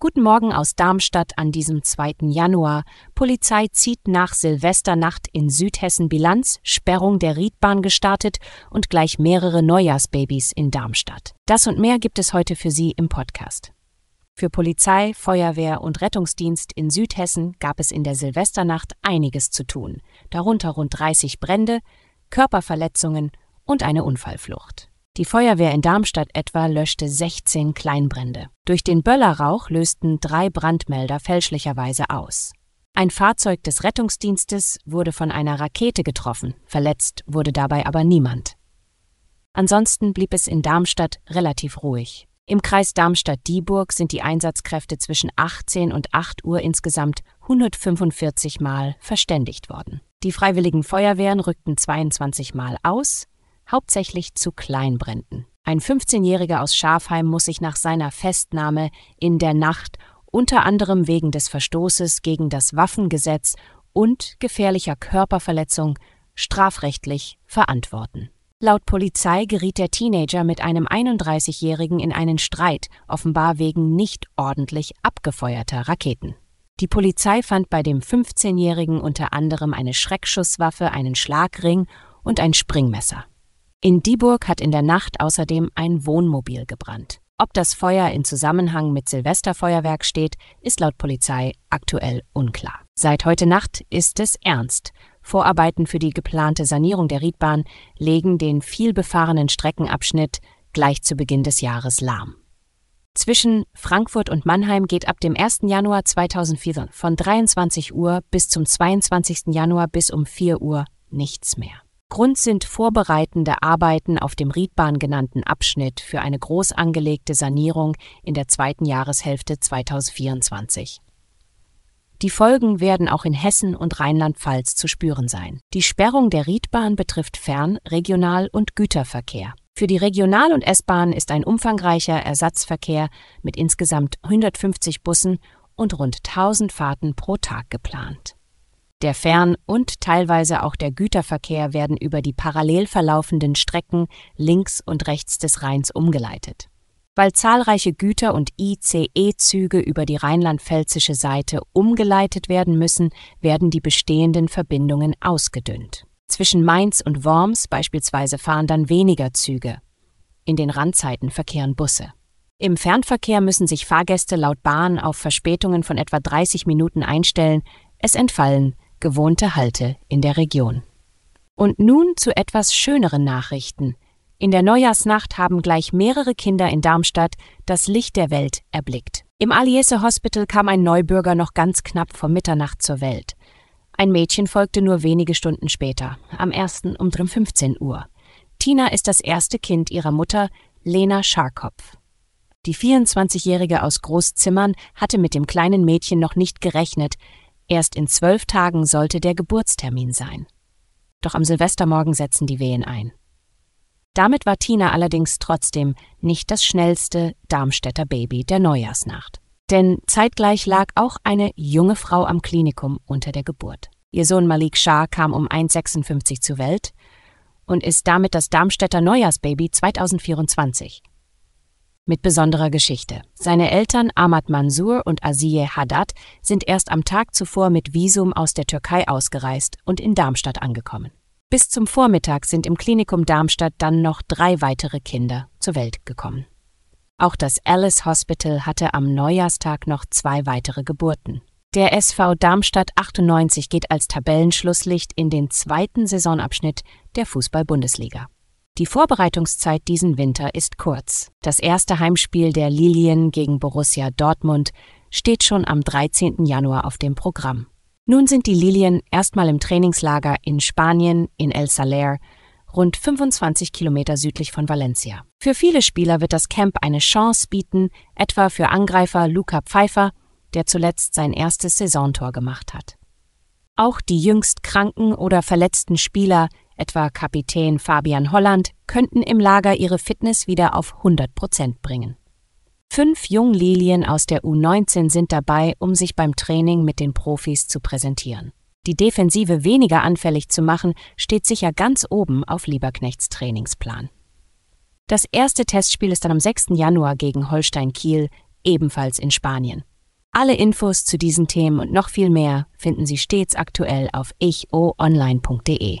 Guten Morgen aus Darmstadt an diesem 2. Januar. Polizei zieht nach Silvesternacht in Südhessen Bilanz, Sperrung der Riedbahn gestartet und gleich mehrere Neujahrsbabys in Darmstadt. Das und mehr gibt es heute für Sie im Podcast. Für Polizei, Feuerwehr und Rettungsdienst in Südhessen gab es in der Silvesternacht einiges zu tun, darunter rund 30 Brände, Körperverletzungen und eine Unfallflucht. Die Feuerwehr in Darmstadt etwa löschte 16 Kleinbrände. Durch den Böllerrauch lösten drei Brandmelder fälschlicherweise aus. Ein Fahrzeug des Rettungsdienstes wurde von einer Rakete getroffen, verletzt wurde dabei aber niemand. Ansonsten blieb es in Darmstadt relativ ruhig. Im Kreis Darmstadt-Dieburg sind die Einsatzkräfte zwischen 18 und 8 Uhr insgesamt 145 Mal verständigt worden. Die freiwilligen Feuerwehren rückten 22 Mal aus, hauptsächlich zu Kleinbränden. Ein 15-Jähriger aus Schafheim muss sich nach seiner Festnahme in der Nacht unter anderem wegen des Verstoßes gegen das Waffengesetz und gefährlicher Körperverletzung strafrechtlich verantworten. Laut Polizei geriet der Teenager mit einem 31-Jährigen in einen Streit, offenbar wegen nicht ordentlich abgefeuerter Raketen. Die Polizei fand bei dem 15-Jährigen unter anderem eine Schreckschusswaffe, einen Schlagring und ein Springmesser. In Dieburg hat in der Nacht außerdem ein Wohnmobil gebrannt. Ob das Feuer in Zusammenhang mit Silvesterfeuerwerk steht, ist laut Polizei aktuell unklar. Seit heute Nacht ist es ernst. Vorarbeiten für die geplante Sanierung der Riedbahn legen den vielbefahrenen Streckenabschnitt gleich zu Beginn des Jahres lahm. Zwischen Frankfurt und Mannheim geht ab dem 1. Januar 2004 von 23 Uhr bis zum 22. Januar bis um 4 Uhr nichts mehr. Grund sind vorbereitende Arbeiten auf dem Riedbahn genannten Abschnitt für eine groß angelegte Sanierung in der zweiten Jahreshälfte 2024. Die Folgen werden auch in Hessen und Rheinland-Pfalz zu spüren sein. Die Sperrung der Riedbahn betrifft Fern-, Regional- und Güterverkehr. Für die Regional- und S-Bahn ist ein umfangreicher Ersatzverkehr mit insgesamt 150 Bussen und rund 1000 Fahrten pro Tag geplant. Der Fern- und teilweise auch der Güterverkehr werden über die parallel verlaufenden Strecken links und rechts des Rheins umgeleitet. Weil zahlreiche Güter- und ICE-Züge über die rheinland-pfälzische Seite umgeleitet werden müssen, werden die bestehenden Verbindungen ausgedünnt. Zwischen Mainz und Worms beispielsweise fahren dann weniger Züge. In den Randzeiten verkehren Busse. Im Fernverkehr müssen sich Fahrgäste laut Bahn auf Verspätungen von etwa 30 Minuten einstellen, es entfallen gewohnte Halte in der Region. Und nun zu etwas schöneren Nachrichten. In der Neujahrsnacht haben gleich mehrere Kinder in Darmstadt das Licht der Welt erblickt. Im Aliese Hospital kam ein Neubürger noch ganz knapp vor Mitternacht zur Welt. Ein Mädchen folgte nur wenige Stunden später, am 1. um 15 Uhr. Tina ist das erste Kind ihrer Mutter, Lena Scharkopf. Die 24-Jährige aus Großzimmern hatte mit dem kleinen Mädchen noch nicht gerechnet, Erst in zwölf Tagen sollte der Geburtstermin sein. Doch am Silvestermorgen setzen die Wehen ein. Damit war Tina allerdings trotzdem nicht das schnellste Darmstädter Baby der Neujahrsnacht. Denn zeitgleich lag auch eine junge Frau am Klinikum unter der Geburt. Ihr Sohn Malik Shah kam um 1,56 zur Welt und ist damit das Darmstädter Neujahrsbaby 2024 mit besonderer Geschichte. Seine Eltern Ahmad Mansur und Aziye Haddad sind erst am Tag zuvor mit Visum aus der Türkei ausgereist und in Darmstadt angekommen. Bis zum Vormittag sind im Klinikum Darmstadt dann noch drei weitere Kinder zur Welt gekommen. Auch das Alice Hospital hatte am Neujahrstag noch zwei weitere Geburten. Der SV Darmstadt 98 geht als Tabellenschlusslicht in den zweiten Saisonabschnitt der Fußball-Bundesliga. Die Vorbereitungszeit diesen Winter ist kurz. Das erste Heimspiel der Lilien gegen Borussia Dortmund steht schon am 13. Januar auf dem Programm. Nun sind die Lilien erstmal im Trainingslager in Spanien, in El Saler rund 25 Kilometer südlich von Valencia. Für viele Spieler wird das Camp eine Chance bieten, etwa für Angreifer Luca Pfeiffer, der zuletzt sein erstes Saisontor gemacht hat. Auch die jüngst kranken oder verletzten Spieler, etwa Kapitän Fabian Holland, könnten im Lager ihre Fitness wieder auf 100 Prozent bringen. Fünf Junglilien aus der U19 sind dabei, um sich beim Training mit den Profis zu präsentieren. Die Defensive weniger anfällig zu machen, steht sicher ganz oben auf Lieberknechts Trainingsplan. Das erste Testspiel ist dann am 6. Januar gegen Holstein Kiel, ebenfalls in Spanien. Alle Infos zu diesen Themen und noch viel mehr finden Sie stets aktuell auf ichoonline.de.